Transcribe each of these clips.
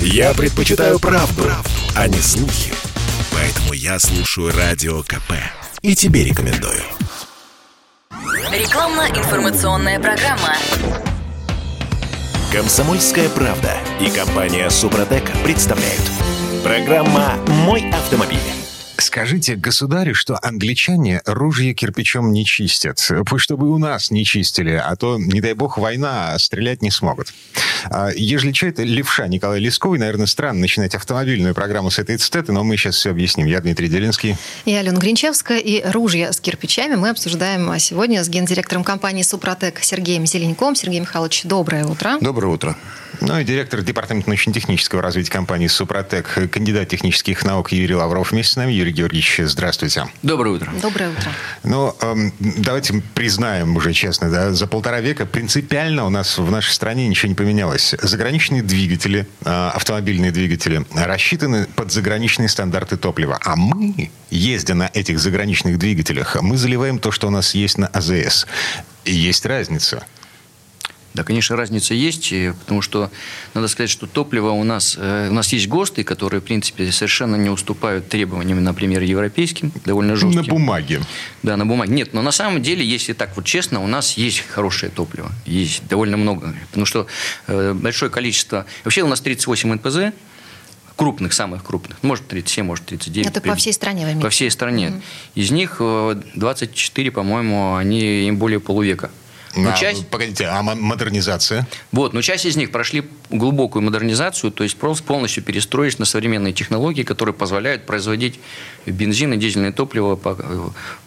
Я предпочитаю правду, правду, а не слухи. Поэтому я слушаю Радио КП. И тебе рекомендую. Рекламно-информационная программа. Комсомольская правда и компания Супротек представляют. Программа «Мой автомобиль». Скажите государю, что англичане ружья кирпичом не чистят. Пусть чтобы у нас не чистили, а то, не дай бог, война, а стрелять не смогут. А, ежели что, это левша Николай Лесковый. Наверное, странно начинать автомобильную программу с этой цитаты, но мы сейчас все объясним. Я Дмитрий Делинский. Я Алена Гринчевская. И ружья с кирпичами мы обсуждаем сегодня с гендиректором компании «Супротек» Сергеем Зеленьком. Сергей Михайлович, доброе утро. Доброе утро. Ну и директор департамента научно-технического развития компании «Супротек», кандидат технических наук Юрий Лавров вместе с нами. Юрий Георгиевич, здравствуйте. Доброе утро. Доброе утро. Ну, эм, давайте признаем уже честно, да, за полтора века принципиально у нас в нашей стране ничего не поменялось. Заграничные двигатели, э, автомобильные двигатели, рассчитаны под заграничные стандарты топлива. А мы, ездя на этих заграничных двигателях, мы заливаем то, что у нас есть на АЗС. И есть разница. Да, конечно, разница есть, потому что надо сказать, что топливо у нас, э, у нас есть ГОСТы, которые, в принципе, совершенно не уступают требованиям, например, европейским, довольно жестким. На бумаге. Да, на бумаге. Нет, но на самом деле, если так вот честно, у нас есть хорошее топливо. Есть довольно много. Потому что э, большое количество... Вообще у нас 38 НПЗ, крупных, самых крупных. Может 37, может 39. Это по всей стране вы имеете? По всей стране. Угу. Из них 24, э, по-моему, они им более полувека. Но а, часть... Погодите, а модернизация? Вот, но часть из них прошли глубокую модернизацию, то есть просто полностью перестроились на современные технологии, которые позволяют производить бензин и дизельное топливо по,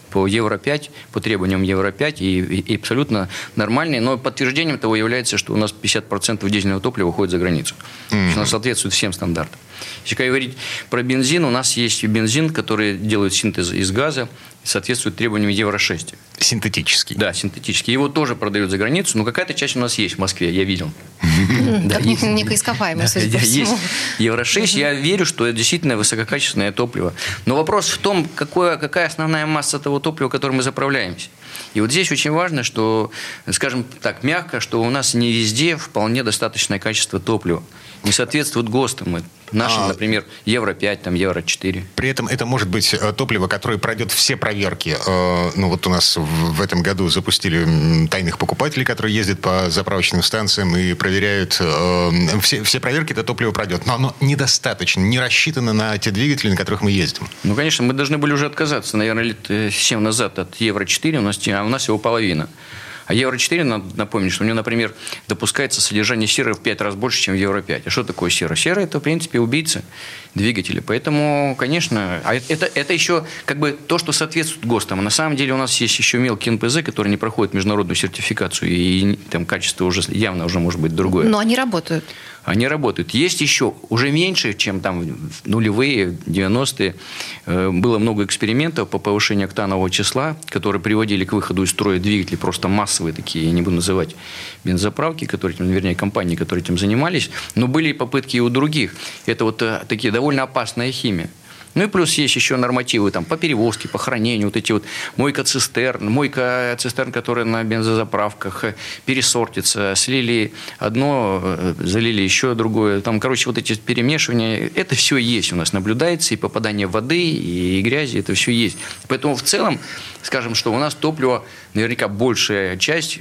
по Евро-5, по требованиям Евро-5 и, и абсолютно нормальные. Но подтверждением того является, что у нас 50% дизельного топлива уходит за границу. Mm-hmm. Оно соответствует всем стандартам. Если говорить про бензин, у нас есть бензин, который делает синтез из газа, соответствует требованиям Евро-6. Синтетический. Да, синтетический. Его тоже продают за границу, но какая-то часть у нас есть в Москве, я видел. Некое ископаемое, судя по всему. Есть Евро-6, я верю, что это действительно высококачественное топливо. Но вопрос в том, какая основная масса того топлива, которым мы заправляемся. И вот здесь очень важно, что, скажем так, мягко, что у нас не везде вполне достаточное качество топлива. Не соответствует ГОСТам. Нашим, а, например, Евро-5, там, Евро-4. При этом это может быть э, топливо, которое пройдет все проверки. Э, ну, вот у нас в этом году запустили тайных покупателей, которые ездят по заправочным станциям и проверяют. Э, все, все проверки это топливо пройдет. Но оно недостаточно, не рассчитано на те двигатели, на которых мы ездим. Ну, конечно, мы должны были уже отказаться, наверное, лет 7 назад от Евро-4, у нас, а у нас его половина. А Евро-4, надо напомнить, что у него, например, допускается содержание серы в 5 раз больше, чем в Евро-5. А что такое сера? Сера – это, в принципе, убийца двигателя. Поэтому, конечно, а это, это еще как бы то, что соответствует ГОСТам. А на самом деле у нас есть еще мелкие НПЗ, которые не проходят международную сертификацию, и там качество уже явно уже может быть другое. Но они работают они работают. Есть еще уже меньше, чем там нулевые, 90-е. Э, было много экспериментов по повышению октанового числа, которые приводили к выходу из строя двигателей, просто массовые такие, я не буду называть бензоправки, которые, вернее, компании, которые этим занимались. Но были попытки и у других. Это вот э, такие довольно опасная химия. Ну и плюс есть еще нормативы там, по перевозке, по хранению, вот эти вот мойка цистерн, мойка цистерн, которая на бензозаправках э, пересортится, слили одно, э, залили еще другое. Там, короче, вот эти перемешивания, это все есть у нас, наблюдается, и попадание воды, и грязи, это все есть. Поэтому в целом, скажем, что у нас топливо, наверняка большая часть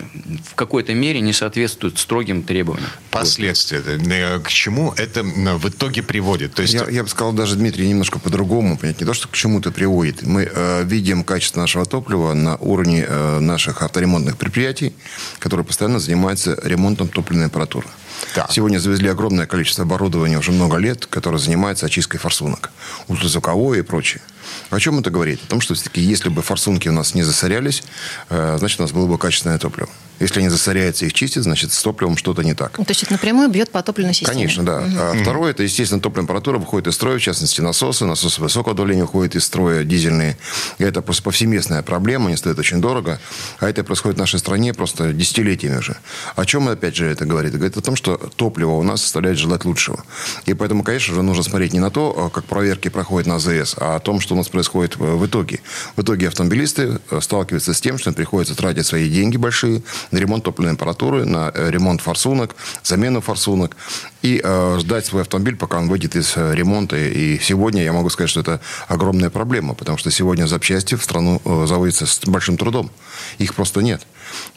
в какой-то мере не соответствует строгим требованиям. Последствия. Э, к чему это в итоге приводит? То есть... я, я бы сказал даже, Дмитрий, немножко по по-другому понять. Не то, что к чему-то приводит. Мы э, видим качество нашего топлива на уровне э, наших авторемонтных предприятий, которые постоянно занимаются ремонтом топливной аппаратуры. Да. Сегодня завезли огромное количество оборудования уже много лет, которое занимается очисткой форсунок. Ультразвуковое и прочее. О чем это говорит? О том, что все-таки если бы форсунки у нас не засорялись, э, значит, у нас было бы качественное топливо. Если они засоряются и их чистят, значит, с топливом что-то не так. То есть это напрямую бьет по топливной системе? Конечно, да. Угу. А второе, это, естественно, топливная аппаратура выходит из строя, в частности, насосы. Насосы высокого давления уходят из строя, дизельные. И это просто повсеместная проблема, они стоят очень дорого. А это происходит в нашей стране просто десятилетиями уже. О чем, опять же, это говорит? Это говорит о том, что что топливо у нас оставляет желать лучшего. И поэтому, конечно же, нужно смотреть не на то, э, как проверки проходят на АЗС, а о том, что у нас происходит в итоге. В итоге автомобилисты сталкиваются с тем, что им приходится тратить свои деньги большие на ремонт топливной аппаратуры, на ремонт форсунок, замену форсунок и э, ждать свой автомобиль, пока он выйдет из ремонта. И сегодня я могу сказать, что это огромная проблема, потому что сегодня запчасти в страну заводятся с большим трудом. Их просто нет.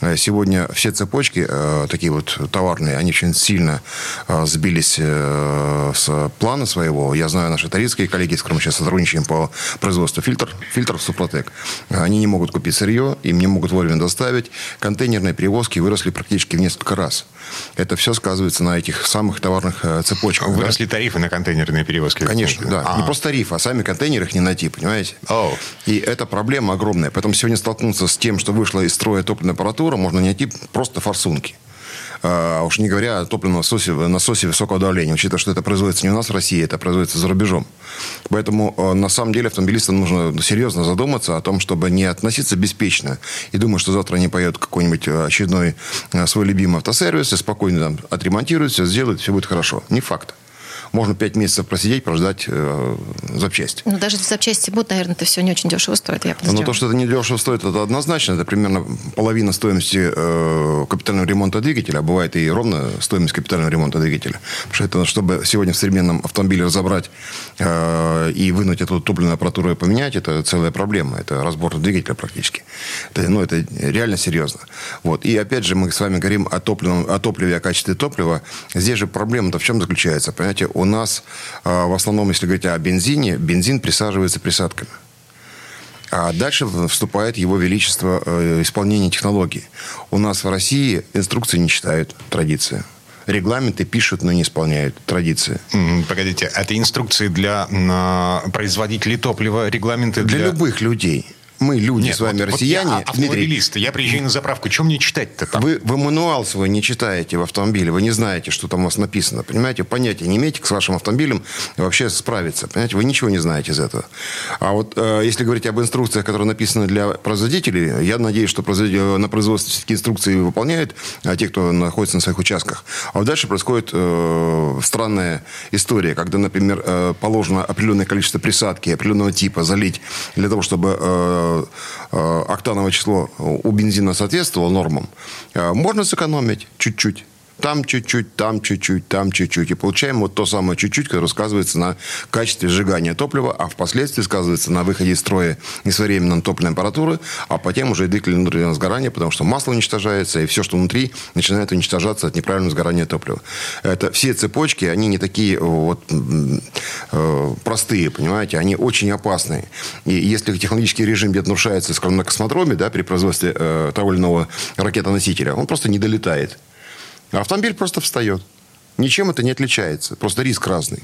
Э, сегодня все цепочки, э, такие вот товарные, они очень сильно э, сбились с плана своего. Я знаю наши тарифские коллеги, с которыми мы сейчас сотрудничаем по производству фильтр, фильтров Супротек. Они не могут купить сырье, им не могут вовремя доставить. Контейнерные перевозки выросли практически в несколько раз. Это все сказывается на этих самых товарных цепочках. Выросли да? тарифы на контейнерные перевозки? Конечно, да. А-а-а. Не просто тарифы, а сами контейнеры их не найти, понимаете? Oh. И это проблема огромная. Поэтому сегодня столкнуться с тем, что вышло из строя топливная аппаратура, можно найти просто форсунки. А уж не говоря о топливном насосе, насосе высокого давления, учитывая, что это производится не у нас в России, это производится за рубежом. Поэтому, э, на самом деле, автомобилистам нужно серьезно задуматься о том, чтобы не относиться беспечно и думать, что завтра они поедут какой-нибудь э, очередной э, свой любимый автосервис и спокойно там отремонтируют все, сделают, все будет хорошо. Не факт можно 5 месяцев просидеть, прождать э, запчасти. Ну, даже запчасти будут, наверное, это все не очень дешево стоит, я Но то, что это не дешево стоит, это однозначно. Это примерно половина стоимости э, капитального ремонта двигателя, а бывает и ровно стоимость капитального ремонта двигателя. Потому что это, чтобы сегодня в современном автомобиле разобрать э, и вынуть эту топливную аппаратуру и поменять, это целая проблема. Это разбор двигателя практически. Это, ну, это реально серьезно. Вот. И опять же, мы с вами говорим о, топливном, о топливе, о качестве топлива. Здесь же проблема-то в чем заключается? Понимаете, у нас а, в основном, если говорить о бензине, бензин присаживается присадками. А дальше вступает его величество э, исполнения технологий. У нас в России инструкции не читают, традиция. Регламенты пишут, но не исполняют. Традиции. Погодите, это инструкции для производителей топлива, регламенты для... Для любых людей мы люди Нет, с вами, вот, россияне. Вот я автомобилист, Дмитрий, я приезжаю на заправку, чем мне читать-то там? Вы, вы мануал свой не читаете в автомобиле, вы не знаете, что там у вас написано, понимаете? Понятия не имеете, с вашим автомобилем вообще справиться, понимаете? Вы ничего не знаете из этого. А вот э, если говорить об инструкциях, которые написаны для производителей, я надеюсь, что производитель, на производстве все-таки инструкции выполняют, а те, кто находится на своих участках. А вот дальше происходит э, странная история, когда, например, э, положено определенное количество присадки определенного типа залить для того, чтобы э, Э, октановое число у бензина соответствовало нормам, э, можно сэкономить чуть-чуть там чуть-чуть, там чуть-чуть, там чуть-чуть. И получаем вот то самое чуть-чуть, которое сказывается на качестве сжигания топлива, а впоследствии сказывается на выходе из строя несвоевременной топливной аппаратуры, а потом уже и двигатель внутреннего сгорания, потому что масло уничтожается, и все, что внутри, начинает уничтожаться от неправильного сгорания топлива. Это все цепочки, они не такие вот э, простые, понимаете, они очень опасные. И если технологический режим где-то нарушается, скажем, на космодроме, да, при производстве э, того или иного ракетоносителя, он просто не долетает. Автомобиль просто встает. Ничем это не отличается. Просто риск разный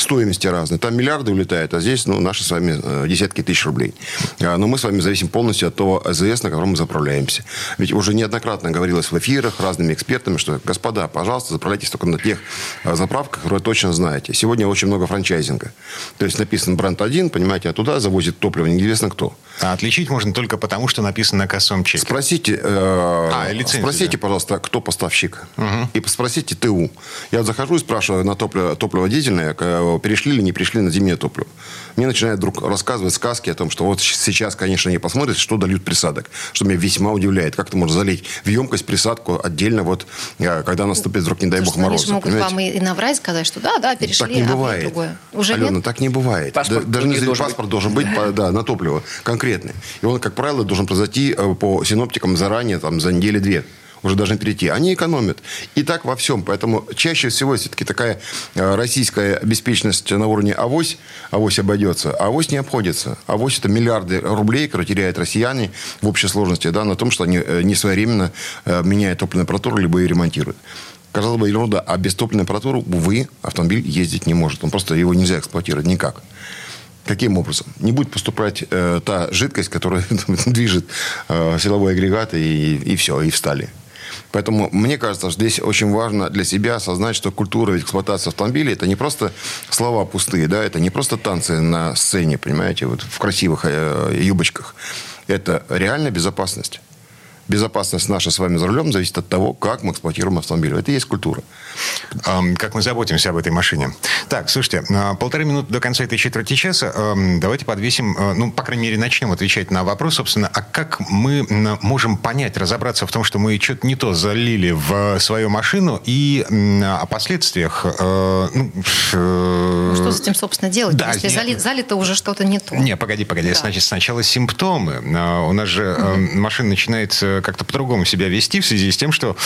стоимости разные. Там миллиарды улетают, а здесь ну, наши с вами э, десятки тысяч рублей. А, но мы с вами зависим полностью от того АЗС, на котором мы заправляемся. Ведь уже неоднократно говорилось в эфирах разными экспертами, что, господа, пожалуйста, заправляйтесь только на тех э, заправках, которые точно знаете. Сегодня очень много франчайзинга. То есть написан бренд один, понимаете, а туда завозит топливо неизвестно кто. А отличить можно только потому, что написано на кассовом чеке. Спросите, э, а, спросите, да. пожалуйста, кто поставщик. Угу. И спросите ТУ. Я захожу и спрашиваю на топливо, топливо дизельное, перешли или не перешли на зимнее топливо. Мне начинает вдруг рассказывать сказки о том, что вот сейчас, конечно, они посмотрят, что дольют присадок. Что меня весьма удивляет. Как ты можешь залить в емкость присадку отдельно, вот, э, когда наступит вдруг, не дай бог, мороз. Они могут понимаете? вам и наврать, сказать, что да, да, перешли, так не а бывает. другое. Уже Алена, нет? так не бывает. Паспорт Даже не паспорт быть. должен быть да, на топливо конкретный. И он, как правило, должен произойти э, по синоптикам заранее, там, за неделю-две уже должны перейти. Они экономят. И так во всем. Поэтому чаще всего все-таки такая э, российская беспечность на уровне авось, авось обойдется, а авось не обходится. Авось это миллиарды рублей, которые теряют россияне в общей сложности, да, на том, что они э, не своевременно э, меняют топливную аппаратуру, либо ее ремонтируют. Казалось бы, ерунда. А без топливной аппаратуры, увы, автомобиль ездить не может. Он просто его нельзя эксплуатировать никак. Каким образом? Не будет поступать э, та жидкость, которая движет э, силовой агрегат, и, и все, и встали. Поэтому мне кажется, что здесь очень важно для себя осознать, что культура эксплуатации автомобилей это не просто слова пустые, да, это не просто танцы на сцене, понимаете, вот в красивых э, юбочках. Это реальная безопасность. Безопасность наша с вами за рулем зависит от того, как мы эксплуатируем автомобиль. Это и есть культура. Как мы заботимся об этой машине. Так, слушайте, э, полторы минуты до конца этой четверти часа. Давайте подвесим, э, ну, по крайней мере, начнем отвечать на вопрос, собственно, а как мы можем понять, разобраться в том, что мы что-то не то залили в свою машину и о последствиях... ну, э, Ну, что с этим, собственно, делать, Да, если нет. зали- залито уже что-то не то? Не, погоди, погоди. Да. Значит, сначала симптомы. А, У нас же э, машина начинает э, как-то по-другому себя вести в связи с тем, что,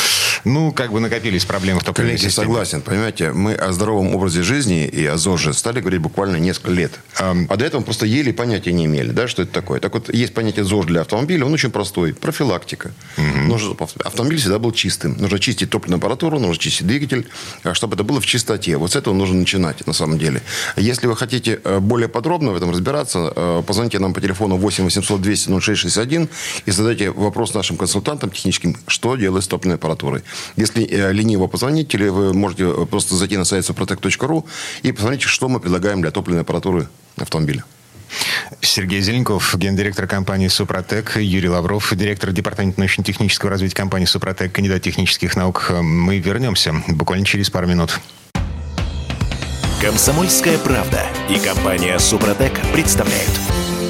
ну, как бы накопились проблемы в топливной Коллеги, системе. согласен. Понимаете, мы о здоровом образе жизни и о ЗОЖе стали говорить буквально несколько лет. Ам. А до этого просто ели понятия не имели, да, что это такое. Так вот, есть понятие ЗОЖ для автомобиля, он очень простой. Профилактика. Нужно, чтобы автомобиль всегда был чистым. Нужно чистить топливную аппаратуру, нужно чистить двигатель, а чтобы это было в чистоте. Вот с этого нужно начинать, на самом деле. Если вы хотите э, более подробно в этом разбираться, э, позвоните нам по телефону 8 800 200 0661 и задайте вопрос нашим консультантам техническим, что делать с топливной аппаратурой. Если э, лениво позвонить, или вы можете э, просто зайти на сайт suprotec.ru и посмотрите, что мы предлагаем для топливной аппаратуры автомобиля. Сергей Зеленков, гендиректор компании «Супротек», Юрий Лавров, директор департамента научно-технического развития компании «Супротек», кандидат технических наук. Мы вернемся буквально через пару минут. Комсомольская правда и компания Супротек представляют.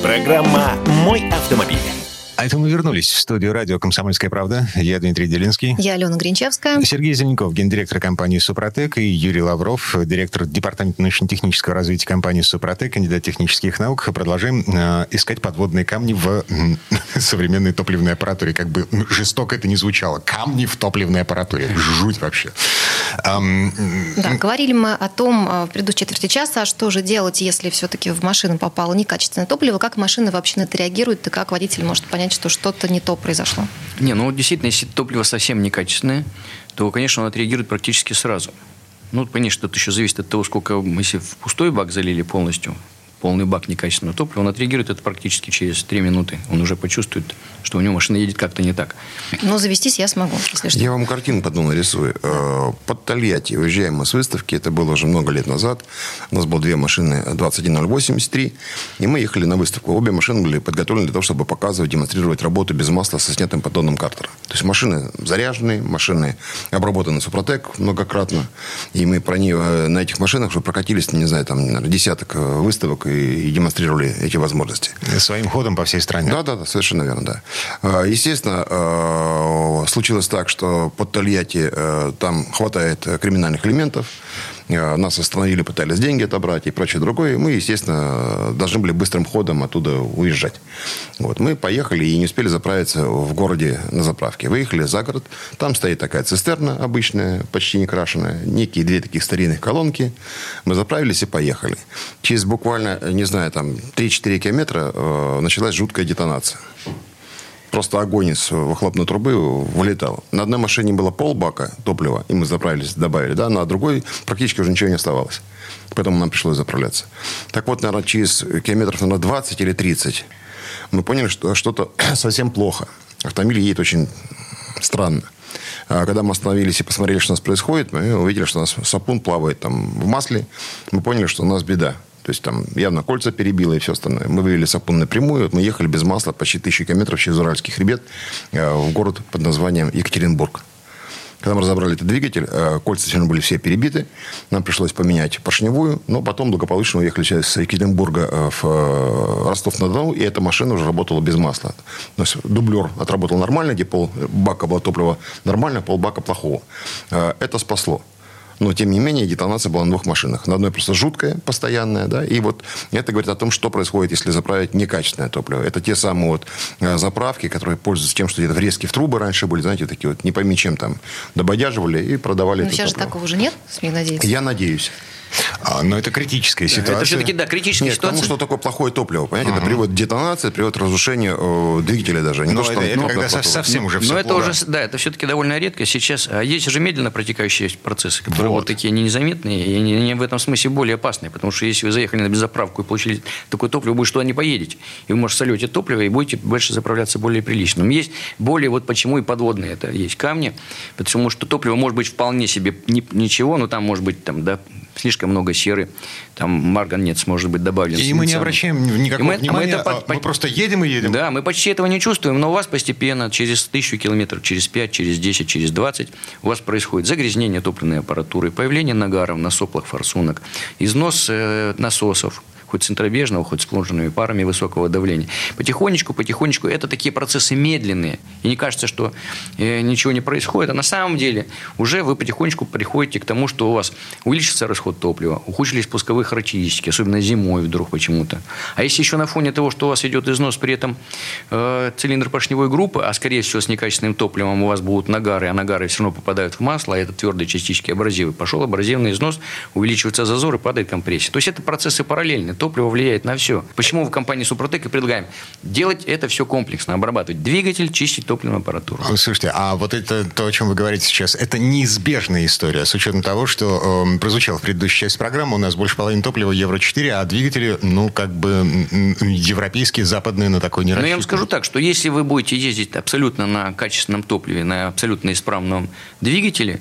Программа «Мой автомобиль». А это мы вернулись в студию радио «Комсомольская правда». Я Дмитрий Делинский. Я Алена Гринчевская. Сергей Зеленков, гендиректор компании «Супротек», и Юрий Лавров, директор департамента научно-технического развития компании «Супротек», кандидат технических наук. Продолжаем э, искать подводные камни в м, современной топливной аппаратуре. Как бы м, жестоко это не звучало. Камни в топливной аппаратуре. Жуть вообще. Ам, Да, говорили мы о том э, в предыдущей четверти часа, что же делать, если все-таки в машину попало некачественное топливо, как машина вообще на это реагирует, и как водитель может понять, что что-то не то произошло. Не, ну вот действительно, если топливо совсем некачественное, то, конечно, он отреагирует практически сразу. Ну, что это еще зависит от того, сколько, мы, если в пустой бак залили полностью, полный бак некачественного топлива, он отреагирует это практически через 3 минуты. Он уже почувствует, что у него машина едет как-то не так. Но завестись я смогу, если что. Я вам картинку одну нарисую. Э, Под Тольятти уезжаем мы с выставки. Это было уже много лет назад. У нас было две машины 21083. И мы ехали на выставку. Обе машины были подготовлены для того, чтобы показывать, демонстрировать работу без масла со снятым поддоном картера. То есть машины заряженные, машины обработаны Супротек многократно. И мы про них, э, на этих машинах уже прокатились, не знаю, там, наверное, десяток э, выставок и, и демонстрировали эти возможности. своим ходом по всей стране. Да, да, да, совершенно верно, да. Э, Естественно, э, случилось так, что под Тольятти э, там хватает криминальных элементов. Э, Нас остановили, пытались деньги отобрать и прочее другое. Мы, естественно, должны были быстрым ходом оттуда уезжать. Вот. Мы поехали и не успели заправиться в городе на заправке. Выехали за город. Там стоит такая цистерна обычная, почти не крашеная. Некие две таких старинных колонки. Мы заправились и поехали. Через буквально, не знаю, там 3-4 километра э, началась жуткая детонация. Просто огонь из выхлопной трубы вылетал. На одной машине было полбака топлива, и мы заправились, добавили, да, на другой практически уже ничего не оставалось. Поэтому нам пришлось заправляться. Так вот, наверное, через километров, наверное, 20 или 30 мы поняли, что что-то совсем плохо. Автомобиль едет очень странно. А Когда мы остановились и посмотрели, что у нас происходит, мы увидели, что у нас сапун плавает там в масле. Мы поняли, что у нас беда. То есть там явно кольца перебило и все остальное. Мы вывели сапун напрямую. Мы ехали без масла почти тысячу километров через Уральский хребет э, в город под названием Екатеринбург. Когда мы разобрали этот двигатель, э, кольца все равно были все перебиты. Нам пришлось поменять поршневую. Но потом благополучно уехали через Екатеринбурга э, в Ростов-на-Дону. И эта машина уже работала без масла. То есть дублер отработал нормально, где пол бака было топлива нормально, полбака плохого. Э, Это спасло. Но, тем не менее, детонация была на двух машинах. На одной просто жуткая, постоянная, да, и вот это говорит о том, что происходит, если заправить некачественное топливо. Это те самые вот э, заправки, которые пользуются тем, что где-то врезки в трубы раньше были, знаете, такие вот, не пойми чем там, дободяживали и продавали Но это сейчас же топливо. такого уже нет, смею надеяться. Я надеюсь. А, но это критическая ситуация. Это все-таки, да, критическая Нет, ситуация. потому что такое плохое топливо, понимаете, это приводит к детонации, приводит к разрушению э, двигателя даже. Не Но то, что это, это ну, когда со- совсем уже все Но это уже, да, это все-таки довольно редко сейчас. А есть же медленно протекающие процессы, которые вот, Вот. такие незаметные, и они, они в этом смысле более опасные. Потому что если вы заехали на беззаправку и получили такое топливо, вы туда не поедете. И вы, может, сольете топливо и будете больше заправляться более прилично. Но есть более, вот почему и подводные это есть камни, потому что топливо может быть вполне себе ни- ничего, но там может быть там, да, слишком много серы, там марганец может быть добавлен. И мы не обращаем никакого мы, внимания, мы, это, а мы просто едем и едем. Да, мы почти этого не чувствуем, но у вас постепенно, через тысячу километров, через 5, через 10, через 20, у вас происходит загрязнение топливной аппаратуры, появление нагаров на соплах форсунок, износ э, насосов, хоть центробежного, хоть с плунженными парами высокого давления. Потихонечку, потихонечку, это такие процессы медленные. И не кажется, что э, ничего не происходит. А на самом деле уже вы потихонечку приходите к тому, что у вас увеличится расход топлива, ухудшились пусковые характеристики, особенно зимой вдруг почему-то. А если еще на фоне того, что у вас идет износ, при этом э, цилиндр поршневой группы, а скорее всего с некачественным топливом у вас будут нагары, а нагары все равно попадают в масло, а это твердые частички абразивы. Пошел абразивный износ, увеличивается зазор и падает компрессия. То есть это процессы параллельные топливо влияет на все. Почему в компании Супротек и предлагаем делать это все комплексно, обрабатывать двигатель, чистить топливную аппаратуру. Слушайте, а вот это то, о чем вы говорите сейчас, это неизбежная история, с учетом того, что э, прозвучало в предыдущей части программы, у нас больше половины топлива Евро-4, а двигатели, ну, как бы европейские, западные на такой не рассчитаны. Но я вам скажу так, что если вы будете ездить абсолютно на качественном топливе, на абсолютно исправном двигателе,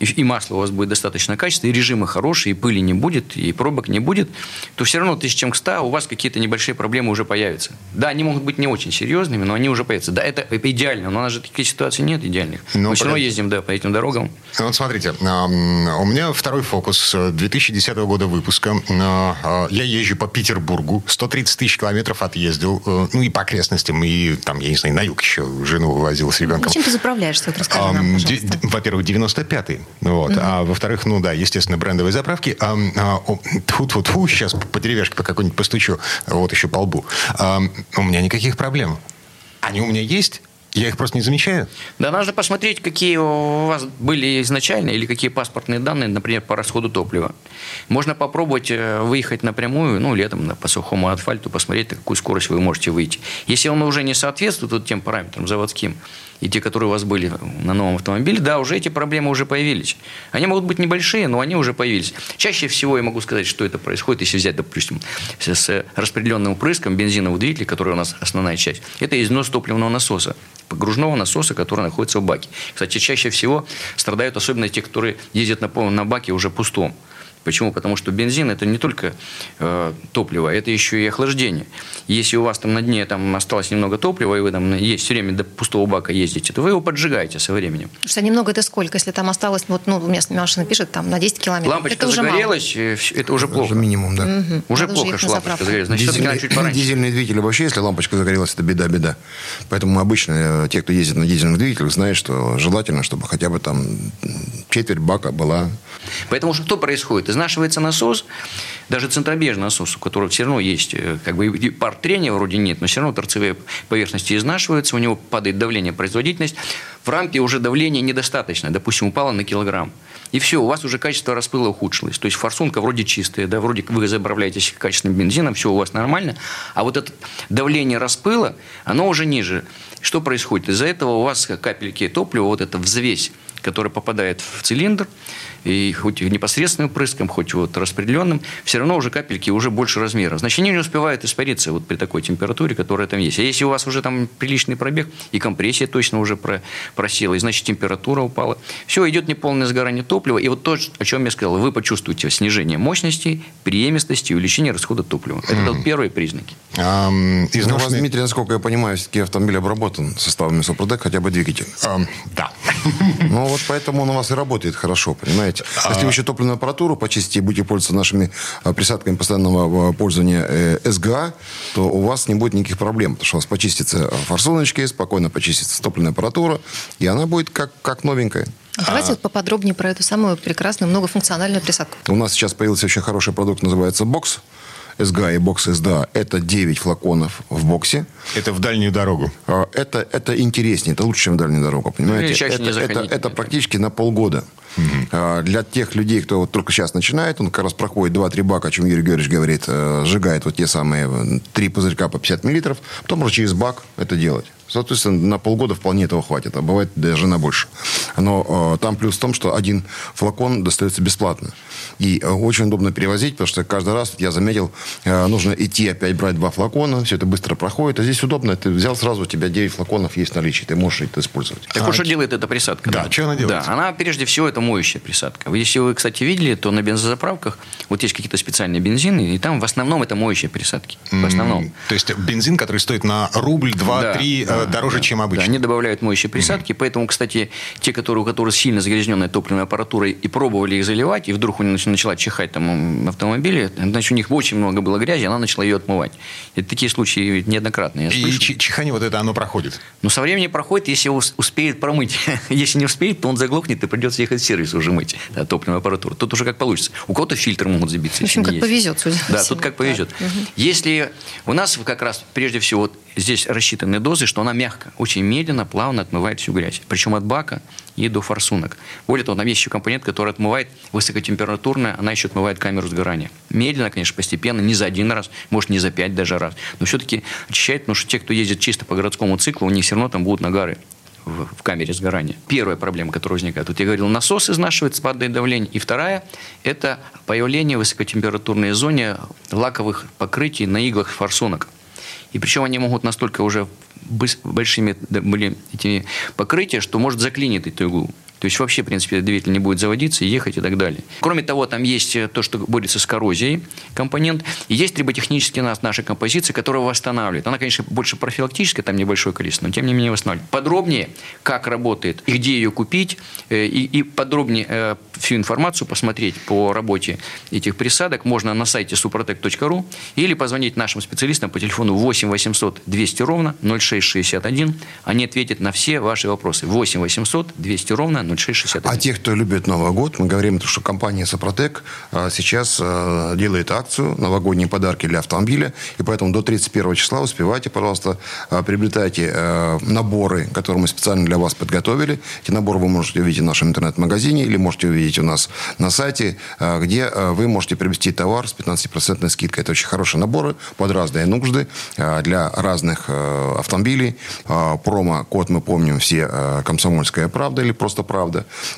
и масло у вас будет достаточно качественное, и режимы хорошие, и пыли не будет, и пробок не будет, то все равно тысяч чем к 100 у вас какие-то небольшие проблемы уже появятся. Да, они могут быть не очень серьезными, но они уже появятся. Да, это идеально, но у нас же таких ситуаций нет идеальных. Но Мы все равно ездим да, по этим дорогам. Ну, вот смотрите, у меня второй фокус 2010 года выпуска. А, я езжу по Петербургу, 130 тысяч километров отъездил, э, ну и по окрестностям, и там, я не знаю, на юг еще жену вывозил с ребенком. Чем ты заправляешься? Вот расскажи нам, Во-первых, 95-й вот. Угу. А во-вторых, ну да, естественно, брендовые заправки. А, а, тьфу -тьфу сейчас по деревяшке по какой-нибудь постучу, вот еще по лбу. А, у меня никаких проблем. Они у меня есть, я их просто не замечаю. Да, нужно посмотреть, какие у вас были изначально или какие паспортные данные, например, по расходу топлива. Можно попробовать э, выехать напрямую, ну, летом по сухому асфальту, посмотреть, на какую скорость вы можете выйти. Если он уже не соответствует вот тем параметрам заводским, и те, которые у вас были на новом автомобиле, да, уже эти проблемы уже появились. Они могут быть небольшие, но они уже появились. Чаще всего я могу сказать, что это происходит, если взять, допустим, с распределенным впрыском бензинового двигателя, который у нас основная часть. Это износ топливного насоса погружного насоса, который находится в баке. Кстати, чаще всего страдают особенно те, которые ездят на, на баке уже пустом. Почему? Потому что бензин это не только э, топливо, это еще и охлаждение. Если у вас там на дне там осталось немного топлива, и вы там есть все время до пустого бака ездите, то вы его поджигаете со временем. Потому что немного это сколько? Если там осталось, вот, ну, у меня машина пишет, там на 10 километров. Лампочка это загорелась, уже э, это уже плохо. Это минимум, да. Угу. Уже Надо плохо, что лампочка загорелась. Значит, Дизельный, чуть пораньше. Дизельные двигатели вообще, если лампочка загорелась, это беда-беда. Поэтому обычно э, те, кто ездит на дизельных двигателях, знают, что желательно, чтобы хотя бы там четверть бака была. Поэтому что происходит? Изнашивается насос, даже центробежный насос, у которого все равно есть, э, как бы пар трения вроде нет, но все равно торцевые поверхности изнашиваются, у него падает давление, производительность. В рамке уже давление недостаточно, допустим, упало на килограмм. И все, у вас уже качество распыла ухудшилось. То есть форсунка вроде чистая, да, вроде вы заправляетесь качественным бензином, все у вас нормально. А вот это давление распыла, оно уже ниже. Что происходит? Из-за этого у вас капельки топлива, вот эта взвесь, которая попадает в цилиндр, и хоть непосредственным прыском, хоть вот распределенным, все равно уже капельки уже больше размера. Значит, они не успевают испариться вот при такой температуре, которая там есть. А если у вас уже там приличный пробег, и компрессия точно уже про, просела, и значит температура упала, все, идет неполное сгорание топлива, и вот то, о чем я сказал, вы почувствуете снижение мощности, преемистости, увеличение расхода топлива. Это mm-hmm. первые признаки. Um, изношенный... Ну, у вас, Дмитрий, насколько я понимаю, все-таки автомобиль обработан составами Супротек, хотя бы двигатель. Um, да. Ну вот поэтому он у вас и работает хорошо, понимаете? Делать. Если вы еще топливную аппаратуру почистите и будете пользоваться нашими а, присадками постоянного а, пользования э, СГА, то у вас не будет никаких проблем. Потому что у вас почистится форсуночки, спокойно почистится топливная аппаратура, и она будет как, как новенькая. Давайте а... вот поподробнее про эту самую прекрасную многофункциональную присадку. У нас сейчас появился очень хороший продукт, называется «Бокс». СГА и бокс СДА – это 9 флаконов в боксе. Это в дальнюю дорогу? Это, это интереснее, это лучше, чем в дальнюю дорогу, понимаете? это, это, это, это практически на полгода. Угу. Для тех людей, кто вот только сейчас начинает, он как раз проходит 2-3 бака, о чем Юрий Георгиевич говорит, э, сжигает вот те самые три пузырька по 50 миллилитров, потом уже через бак это делать. Соответственно, на полгода вполне этого хватит, а бывает даже на больше. Но э, там плюс в том, что один флакон достается бесплатно. И э, очень удобно перевозить, потому что каждый раз, я заметил, э, нужно идти опять брать два флакона, все это быстро проходит. А здесь удобно, ты взял сразу, у тебя 9 флаконов есть в наличии, ты можешь это использовать. Так вот, что делает эта присадка? Да, что она делает? Да, она прежде всего это моющая присадка. Если вы, кстати, видели, то на бензозаправках вот есть какие-то специальные бензины, и там в основном это моющие присадки. В основном. То есть бензин, который стоит на рубль, два, Да, три да, э, дороже, да, чем Да, обычно. они добавляют моющие присадки, поэтому, кстати, те, которые, у которых сильно загрязненная топливная аппаратура, и пробовали их заливать, и вдруг у них нач- начала чихать там м, автомобиле, значит, у них очень много было грязи, она начала ее отмывать. Это такие случаи неоднократные. Я И чихание вот это, оно проходит. Но со временем проходит, если ус- успеет промыть. если не успеет, то он заглохнет, и придется ехать в сервис уже мыть да, топливную аппаратуру. Тут уже как получится. У кого-то фильтры могут забиться. В общем, как повезет, Да, тут как повезет. Если у нас как раз прежде всего здесь рассчитаны дозы, что она мягко, очень медленно, плавно отмывает всю грязь. Причем от бака и до форсунок. Более того, там есть еще компонент, который отмывает высокотемпературная, она еще отмывает камеру сгорания. Медленно, конечно, постепенно, не за один раз, может, не за пять даже раз. Но все-таки очищает, потому что те, кто ездит чисто по городскому циклу, у них все равно там будут нагары в, в камере сгорания. Первая проблема, которая возникает. Тут я говорил, насос изнашивается, падает давление. И вторая – это появление в высокотемпературной зоне лаковых покрытий на иглах форсунок. И причем они могут настолько уже большими были эти покрытия, что может заклинить эту иглу. То есть вообще, в принципе, двигатель не будет заводиться, ехать и так далее. Кроме того, там есть э, то, что борется с коррозией компонент. И есть триботехнические нас, наши композиции, которые восстанавливают. Она, конечно, больше профилактическая, там небольшое количество, но тем не менее восстанавливает. Подробнее, как работает и где ее купить, э, и, и подробнее э, всю информацию посмотреть по работе этих присадок можно на сайте suprotec.ru или позвонить нашим специалистам по телефону 8 800 200 ровно 0661. Они ответят на все ваши вопросы. 8 800 200 ровно 0661. А те, кто любит Новый год, мы говорим, что компания «Сопротек» а, сейчас а, делает акцию «Новогодние подарки для автомобиля». И поэтому до 31 числа успевайте, пожалуйста, а, приобретайте наборы, которые мы специально для вас подготовили. Эти наборы вы можете увидеть в нашем интернет-магазине или можете увидеть у нас на сайте, где вы можете приобрести товар с 15% скидкой. Это очень хорошие наборы под разные нужды для разных автомобилей. Промо-код мы помним все «Комсомольская правда» или просто «Правда».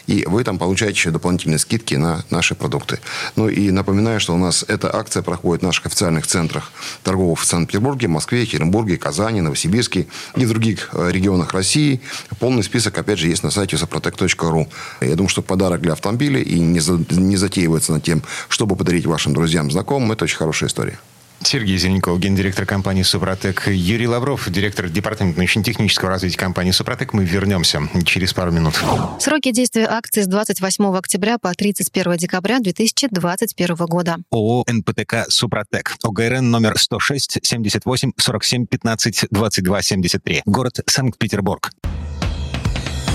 И вы там получаете еще дополнительные скидки на наши продукты. Ну и напоминаю, что у нас эта акция проходит в наших официальных центрах торговых в Санкт-Петербурге, Москве, Екатеринбурге, Казани, Новосибирске и в других э, регионах России. Полный список, опять же, есть на сайте saprotec.ru. Я думаю, что подарок для автомобиля и не, за- не затеивается над тем, чтобы подарить вашим друзьям, знакомым, это очень хорошая история. Сергей Зеленков, гендиректор компании «Супротек». Юрий Лавров, директор департамента научно-технического развития компании «Супротек». Мы вернемся через пару минут. Сроки действия акции с 28 октября по 31 декабря 2021 года. ООО «НПТК Супротек». ОГРН номер 106 78 47 15 22 73. Город Санкт-Петербург.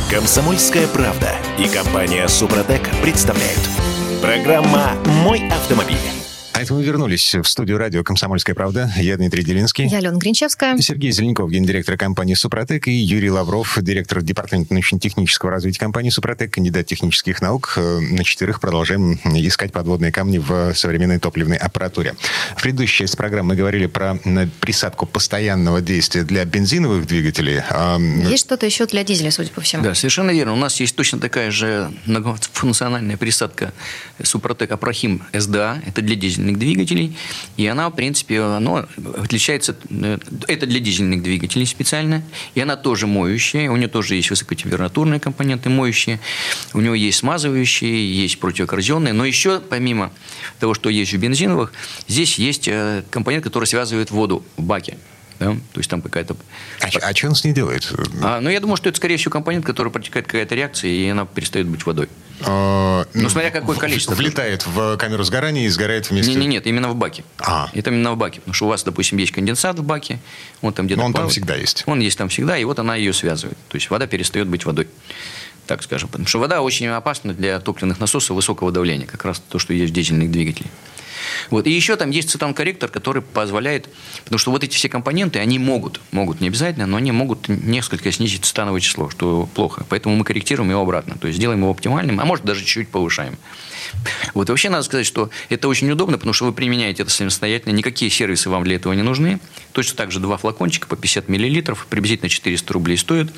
Комсомольская правда и компания «Супротек» представляют. Программа «Мой автомобиль». А это мы вернулись в студию радио «Комсомольская правда». Я Дмитрий Делинский. Я Алена Гринчевская. Сергей Зеленков, гендиректор компании «Супротек», и Юрий Лавров, директор департамента научно-технического развития компании «Супротек», кандидат технических наук. Э, На четверых продолжаем искать подводные камни в современной топливной аппаратуре. В предыдущей части программы мы говорили про м, присадку постоянного действия для бензиновых двигателей. А, м, Есть что-то еще для дизеля, судя по всему. Да, совершенно верно. У нас есть точно такая же многофункциональная присадка Супротек Апрахим СДА. Это для дизельных двигателей. И она, в принципе, оно отличается... э, Это для дизельных двигателей специально. И она тоже моющая. У нее тоже есть высокотемпературные компоненты моющие. У него есть смазывающие, есть противокоррозионные. Но еще, помимо того, что есть у бензиновых, здесь есть э, компонент, который связывает воду в баке. Да? То есть там какая-то а, а что он с ней делает? а, ну, я думаю, что это, скорее всего, компонент, который протекает какая-то реакция, и она перестает быть водой. А, Ну, смотря какое количество. Влетает в камеру сгорания и сгорает вместе... Не, не, нет, именно в баке. А. Это именно в баке. Потому что у вас, допустим, есть конденсат в баке, он там где-то Но он там плавает. всегда есть. Он есть там всегда, и вот она ее связывает. То есть вода перестает быть водой. Так скажем. Потому что вода очень опасна для топливных насосов высокого давления. Как раз то, что есть в дизельных двигателях. Вот. И еще там есть цитон-корректор, который позволяет... Потому что вот эти все компоненты, они могут, могут не обязательно, но они могут несколько снизить цитановое число, что плохо. Поэтому мы корректируем его обратно. То есть делаем его оптимальным, а может даже чуть-чуть повышаем. Вот вообще надо сказать, что это очень удобно, потому что вы применяете это самостоятельно, никакие сервисы вам для этого не нужны. Точно так же два флакончика по 50 миллилитров, приблизительно 400 рублей стоят.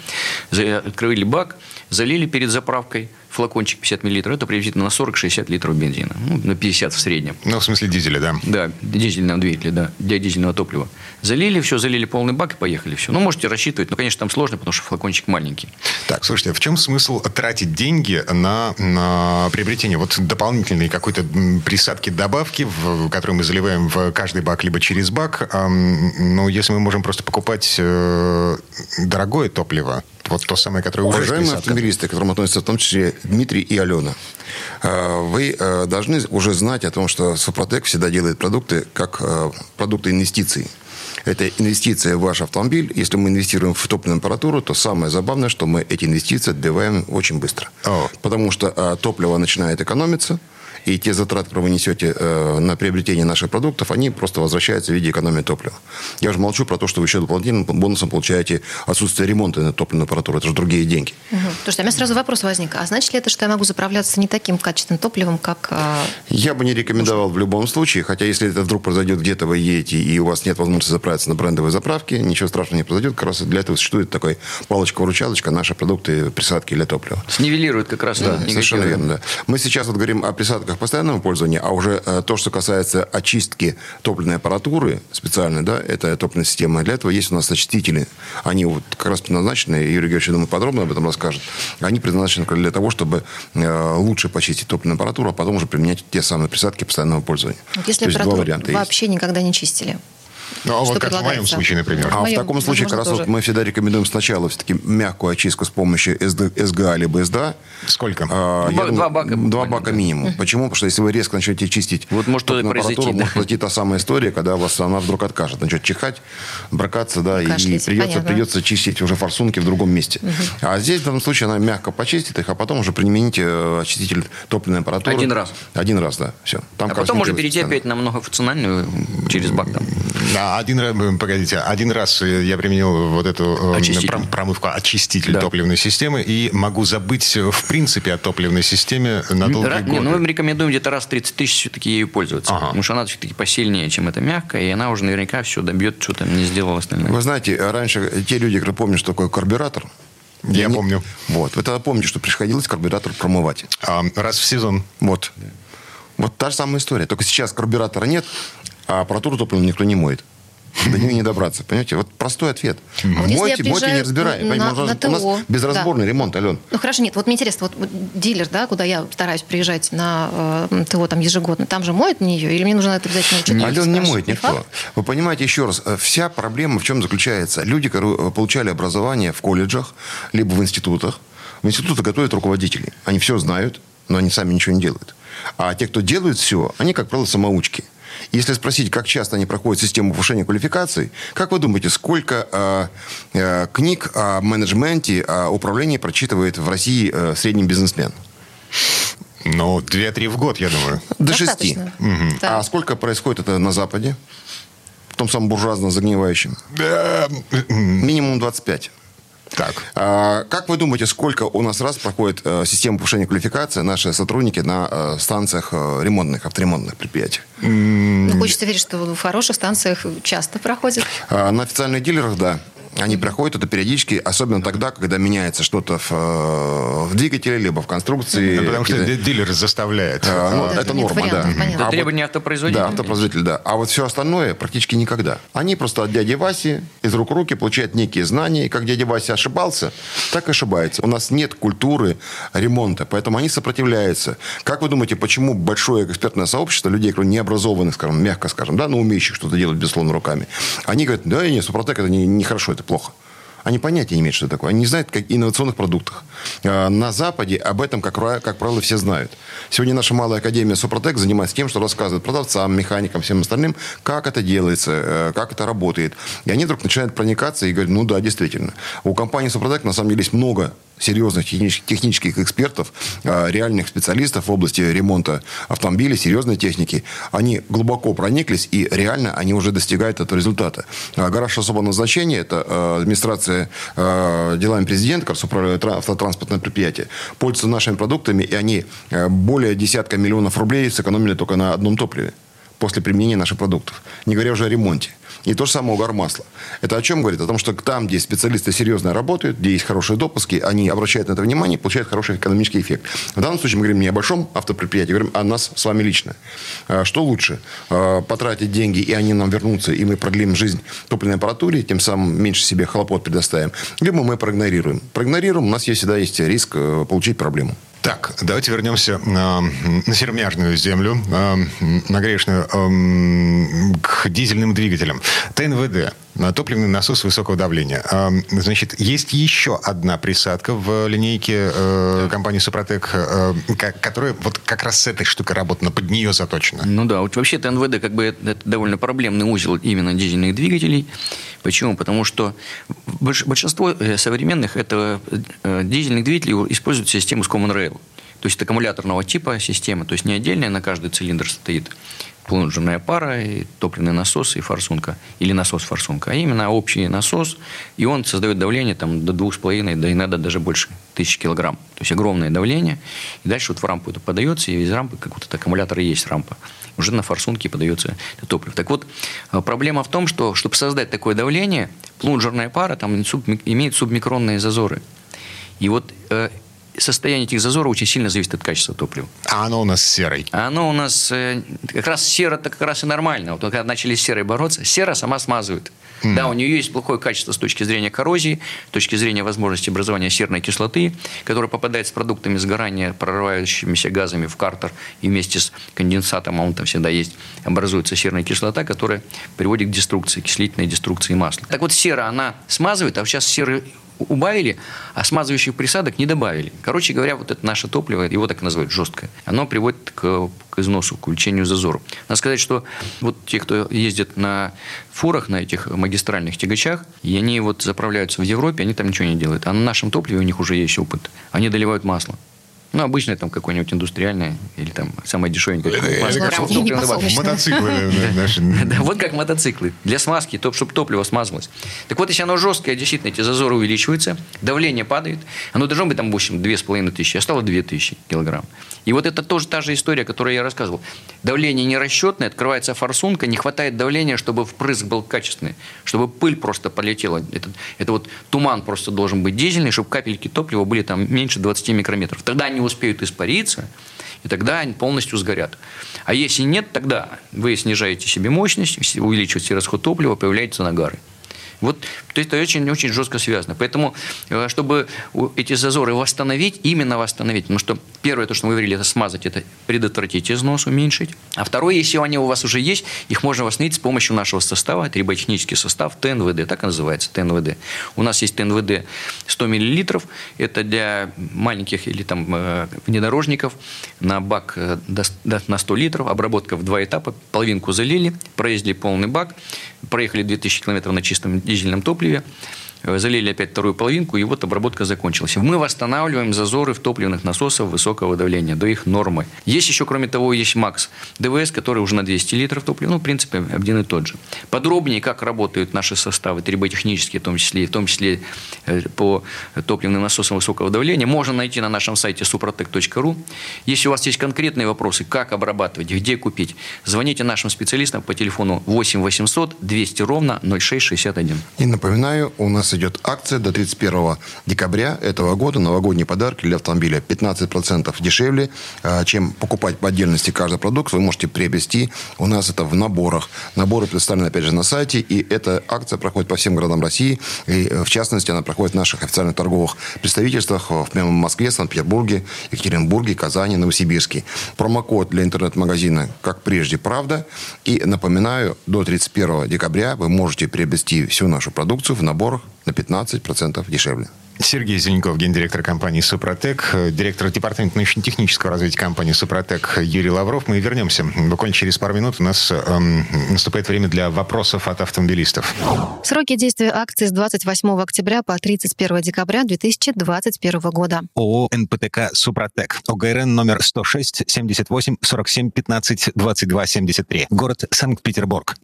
Открыли бак, залили перед заправкой, флакончик 50 миллилитров, это приблизительно на 40-60 литров бензина. Ну, на 50 в среднем. Ну, в смысле дизеля, да? Да, дизельного двигателя, да, для дизельного топлива. Залили все, залили полный бак и поехали все. Ну, можете рассчитывать, но, конечно, там сложно, потому что флакончик маленький. Так, слушайте, а в чем смысл тратить деньги на, на приобретение вот дополнительной какой-то присадки добавки, в, которую мы заливаем в каждый бак, либо через бак? Эм, ну, если мы можем просто покупать э, дорогое топливо, вот то самое, которое уже Уважаемые автомобилисты, к которым относятся в том числе Дмитрий и Алена, э, вы э, должны уже знать о том, что Супротек всегда делает продукты как э, продукты инвестиций. Это инвестиция в ваш автомобиль. Если мы инвестируем в топливную аппаратуру, то самое забавное, что мы эти инвестиции отбиваем очень быстро. О. Потому что топливо начинает экономиться, и те затраты, которые вы несете э, на приобретение наших продуктов, они просто возвращаются в виде экономии топлива. Я уже молчу про то, что вы еще дополнительным бонусом получаете отсутствие ремонта на топливную аппаратуру. Это же другие деньги. Угу. Слушайте, у меня сразу вопрос возник. А значит ли это, что я могу заправляться не таким качественным топливом, как... Э... Я бы не рекомендовал в любом случае, хотя если это вдруг произойдет где-то вы едете, и у вас нет возможности заправиться на брендовой заправке, ничего страшного не произойдет. Как раз для этого существует такой палочка-выручалочка, наши продукты, присадки для топлива. Снивелирует как раз. Да, совершенно верно. Да. Мы сейчас вот говорим о присадках постоянного пользования, а уже э, то, что касается очистки топливной аппаратуры специальной, да, это топливная система, для этого есть у нас очистители. Они вот как раз предназначены, Юрий Георгиевич, я думаю, подробно об этом расскажет. Они предназначены для того, чтобы э, лучше почистить топливную аппаратуру, а потом уже применять те самые присадки постоянного пользования. Если аппаратуру вообще есть. никогда не чистили? Ну, а вот как в моем случае, например. А в, в таком случае, как раз вот мы всегда рекомендуем сначала все-таки мягкую очистку с помощью SD, СГА либо СДА. Сколько? А, два, думаю, два бака. Два бака минимум. Почему? Потому что если вы резко начнете чистить вот может что произойти, да? может произойти та самая история, когда у вас она вдруг откажет. Начнет чихать, бракаться, да, Кашлять, и придется, придется чистить уже форсунки в другом месте. Угу. А здесь в данном случае она мягко почистит их, а потом уже примените э, очиститель топливной аппаратуры. Один раз? Один раз, да. Все. Там а потом уже перейти опять на многофункциональную через бак там. Да, один раз погодите, один раз я применил вот эту э, очиститель. промывку, очиститель да. топливной системы, и могу забыть э, в принципе о топливной системе на долгие Ра- годы. Не, ну, мы рекомендуем где-то раз в 30 тысяч все-таки ею пользоваться. Ага. Потому что она все-таки посильнее, чем это мягкая, и она уже наверняка все добьет, что там не сделала остальное. Вы знаете, раньше те люди, которые помнят, что такое карбюратор, я не... помню. Вот. Вы тогда помните, что приходилось карбюратор промывать. А, раз в сезон. Вот. Вот та же самая история. Только сейчас карбюратора нет, а аппаратуру топливную никто не моет до нее не добраться. Понимаете? Вот простой ответ. А вот мойте, мойте, не разбирай. На, на, на у нас безразборный да. ремонт, Ален. Ну хорошо, нет, вот мне интересно, вот, дилер, да, куда я стараюсь приезжать на э, ТО там ежегодно, там же моет нее? Или мне нужно это обязательно учить? Ален не моет никто. Факт? Вы понимаете, еще раз, э, вся проблема в чем заключается? Люди, которые получали образование в колледжах, либо в институтах, в институтах готовят руководителей. Они все знают, но они сами ничего не делают. А те, кто делают все, они, как правило, самоучки. Если спросить, как часто они проходят систему повышения квалификации, как вы думаете, сколько э, э, книг о менеджменте, о управлении прочитывает в России э, средний бизнесмен? Ну, две-три в год, я думаю. До шести. Угу. Да. А сколько происходит это на Западе? В том самом буржуазно загнивающем? Минимум 25. Так. А, как вы думаете, сколько у нас раз проходит а, система повышения квалификации наши сотрудники на а, станциях а, ремонтных, авторемонтных предприятиях? Ну, хочется верить, что в хороших станциях часто проходит. А, на официальных дилерах, да. Они проходят это периодически, особенно тогда, когда меняется что-то в, э, в двигателе, либо в конструкции. Да, потому что дилер заставляет. А, ну, да, это норма, вариантов, да. Это а требование вот, автопроизводителя. Да, автопроизводитель, да. А вот все остальное практически никогда. Они просто от дяди Васи из рук в руки получают некие знания, и как дядя Вася ошибался, так и ошибается. У нас нет культуры ремонта, поэтому они сопротивляются. Как вы думаете, почему большое экспертное сообщество людей, которые не образованы, скажем, мягко скажем, да, но умеющих что-то делать, безусловно, руками, они говорят, да, нет, Супротек это нехорошо, не это плохо. Они понятия не имеют, что такое. Они не знают как инновационных продуктах. А, на Западе об этом, как, как правило, все знают. Сегодня наша малая академия Супротек занимается тем, что рассказывает продавцам, механикам, всем остальным, как это делается, э, как это работает. И они вдруг начинают проникаться и говорят, ну да, действительно. У компании Супротек на самом деле есть много серьезных технических экспертов, а, реальных специалистов в области ремонта автомобилей, серьезной техники. Они глубоко прониклись, и реально они уже достигают этого результата. А, гараж особого назначения – это а, администрация делами президента, как управляет автотранспортное предприятие, пользуются нашими продуктами, и они более десятка миллионов рублей сэкономили только на одном топливе после применения наших продуктов. Не говоря уже о ремонте. И то же самое угар масла. Это о чем говорит? О том, что там, где специалисты серьезно работают, где есть хорошие допуски, они обращают на это внимание и получают хороший экономический эффект. В данном случае мы говорим не о большом автопредприятии, говорим о нас с вами лично. А что лучше? А, потратить деньги, и они нам вернутся, и мы продлим жизнь топливной аппаратуре, тем самым меньше себе хлопот предоставим. Либо мы проигнорируем. Проигнорируем, у нас есть всегда есть риск э, получить проблему. Так, давайте вернемся э, на сермяжную землю, э, на грешную, э, к дизельным двигателям. ТНВД, топливный насос высокого давления. Э, значит, есть еще одна присадка в линейке э, компании «Супротек», э, которая вот как раз с этой штукой работает, под нее заточена. Ну да, вот вообще ТНВД как бы это, довольно проблемный узел именно дизельных двигателей. Почему? Потому что большинство э, современных это э, дизельных двигателей используют систему с Common Rail. То есть это аккумуляторного типа система, то есть не отдельная на каждый цилиндр стоит плунжерная пара, и топливный насос и форсунка, или насос-форсунка, а именно общий насос, и он создает давление там, до 2,5, да иногда даже больше тысяч килограмм. То есть огромное давление, и дальше вот в рампу это подается, и из рампы, как вот аккумулятор и есть рампа, уже на форсунке подается это топливо. Так вот, э, проблема в том, что, чтобы создать такое давление, плунжерная пара там имеет субмикронные зазоры. И вот э, состояние этих зазоров очень сильно зависит от качества топлива. А оно у нас серый. А оно у нас э, как раз сера-то как раз и нормально. Вот когда начали с серой бороться, сера сама смазывает. Mm. Да, у нее есть плохое качество с точки зрения коррозии, с точки зрения возможности образования серной кислоты, которая попадает с продуктами сгорания, прорывающимися газами в картер, и вместе с конденсатом, а он там всегда есть, образуется серная кислота, которая приводит к деструкции, кислительной деструкции масла. Так вот, сера, она смазывает, а сейчас серы убавили, а смазывающих присадок не добавили. Короче говоря, вот это наше топливо, его так называют жесткое, оно приводит к, к износу, к увеличению зазору. Надо сказать, что вот те, кто ездит на фурах, на этих магистральных тягачах, и они вот заправляются в Европе, они там ничего не делают. А на нашем топливе у них уже есть опыт. Они доливают масло. Ну, обычное там какое-нибудь индустриальное или там самое дешевенькое. Мотоциклы наши. Да, вот как мотоциклы. Для смазки, чтобы топливо смазывалось. Так вот, если оно жесткое, действительно, эти зазоры увеличиваются, давление падает, оно должно быть там, в общем, 2500, а стало 2000 килограмм. И вот это тоже та же история, которую я рассказывал. Давление нерасчетное, открывается форсунка, не хватает давления, чтобы впрыск был качественный, чтобы пыль просто полетела. Это, это вот туман просто должен быть дизельный, чтобы капельки топлива были там меньше 20 микрометров. Тогда они успеют испариться, и тогда они полностью сгорят. А если нет, тогда вы снижаете себе мощность, увеличиваете расход топлива, появляются нагары. Вот, то есть это очень-очень жестко связано. Поэтому, э, чтобы эти зазоры восстановить, именно восстановить, потому что первое, то, что мы говорили, это смазать, это предотвратить износ, уменьшить. А второе, если они у вас уже есть, их можно восстановить с помощью нашего состава, триботехнический состав ТНВД, так и называется, ТНВД. У нас есть ТНВД 100 мл, это для маленьких или там э, внедорожников на бак э, на 100 литров, обработка в два этапа, половинку залили, проездили полный бак, проехали 2000 километров на чистом дизельном топливе, залили опять вторую половинку, и вот обработка закончилась. Мы восстанавливаем зазоры в топливных насосах высокого давления до их нормы. Есть еще, кроме того, есть МАКС ДВС, который уже на 200 литров топлива, ну, в принципе, один и тот же. Подробнее, как работают наши составы триботехнические, в том числе, в том числе э, по топливным насосам высокого давления, можно найти на нашем сайте suprotec.ru. Если у вас есть конкретные вопросы, как обрабатывать, где купить, звоните нашим специалистам по телефону 8 800 200 ровно 0661. И напоминаю, у нас идет акция до 31 декабря этого года. Новогодние подарки для автомобиля 15% дешевле, а, чем покупать по отдельности каждый продукт. Вы можете приобрести. У нас это в наборах. Наборы представлены, опять же, на сайте. И эта акция проходит по всем городам России. И, э, в частности, она проходит в наших официальных торговых представительствах в Москве, Санкт-Петербурге, Екатеринбурге, Казани, Новосибирске. Промокод для интернет-магазина, как прежде, правда. И напоминаю, до 31 декабря вы можете приобрести всю нашу продукцию в наборах на 15% дешевле. Сергей Зеленков, гендиректор компании «Супротек», директор департамента научно-технического развития компании «Супротек» Юрий Лавров. Мы вернемся. Буквально через пару минут у нас эм, наступает время для вопросов от автомобилистов. Сроки действия акции с 28 октября по 31 декабря 2021 года. ООО «НПТК Супротек». ОГРН номер 106 78 47 15 22 73. Город Санкт-Петербург.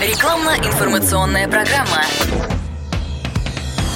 Рекламно-информационная программа.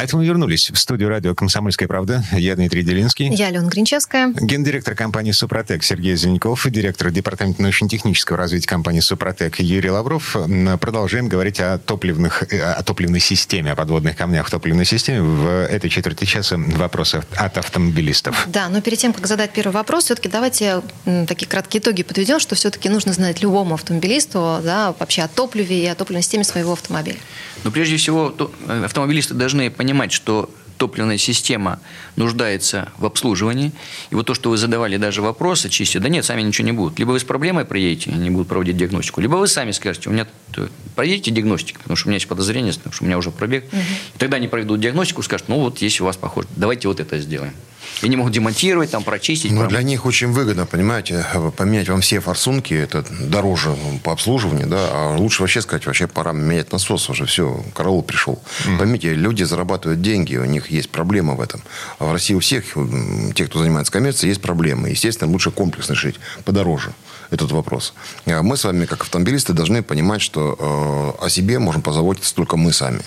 А это мы вернулись в студию радио «Комсомольская правда». Я Дмитрий Делинский. Я Алена Гринчевская. Гендиректор компании «Супротек» Сергей Зеленков, директор департамента научно-технического развития компании «Супротек» Юрий Лавров. Продолжаем говорить о топливных, э, о топливной системе, о подводных камнях в топливной системе. В этой четверти часа вопросы от автомобилистов. Да, но перед тем, как задать первый вопрос, все-таки давайте такие краткие итоги подведем, что все-таки нужно знать любому автомобилисту да, вообще о топливе и о топливной системе своего автомобиля. Ну, прежде всего, э, автомобилисты должны понимать, что топливная система нуждается в обслуживании. И вот то, что вы задавали даже вопросы чисти, да нет, сами ничего не будут. Либо вы с проблемой приедете, они будут проводить диагностику, либо вы сами скажете, у меня проедете диагностику, потому что у меня есть подозрение, потому что у меня уже пробег. Угу. И тогда они проведут диагностику, скажут, ну вот если у вас похоже, давайте вот это сделаем. И не могут демонтировать, там, прочистить. Но для них очень выгодно, понимаете, поменять вам все форсунки, это дороже по обслуживанию, да, а лучше вообще сказать, вообще пора менять насос уже, все, караул пришел. Mm. Поймите, люди зарабатывают деньги, у них есть проблема в этом. А в России у всех, тех, кто занимается коммерцией, есть проблемы. Естественно, лучше комплексно решить, подороже этот вопрос. А мы с вами, как автомобилисты, должны понимать, что э, о себе можем позаботиться только мы сами.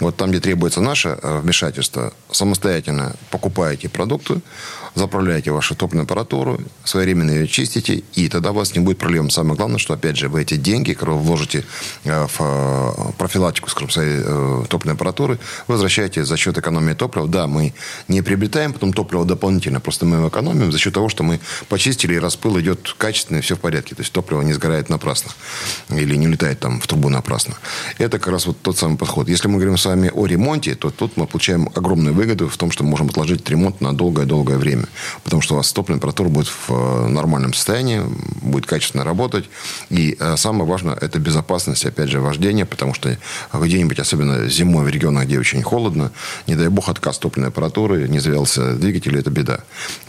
Вот там, где требуется наше э, вмешательство, самостоятельно покупаете продукты, заправляете вашу топливную аппаратуру, своевременно ее чистите, и тогда у вас не будет проблем. Самое главное, что, опять же, вы эти деньги, которые вложите э, в э, профилактику, скажем, своей э, топливной аппаратуры, возвращаете за счет экономии топлива. Да, мы не приобретаем потом топливо дополнительно, просто мы его экономим за счет того, что мы почистили, и распыл идет качественный, все в порядке. То есть топливо не сгорает напрасно или не улетает там в трубу напрасно. Это как раз вот тот самый подход. Если мы говорим с вами о ремонте, то тут мы получаем огромную выгоду в том, что мы можем отложить ремонт на долгое-долгое время потому что у вас топливная температура будет в э, нормальном состоянии, будет качественно работать. И э, самое важное – это безопасность, опять же, вождения, потому что где-нибудь, особенно зимой в регионах, где очень холодно, не дай бог отказ топливной аппаратуры, не завелся двигатель, это беда.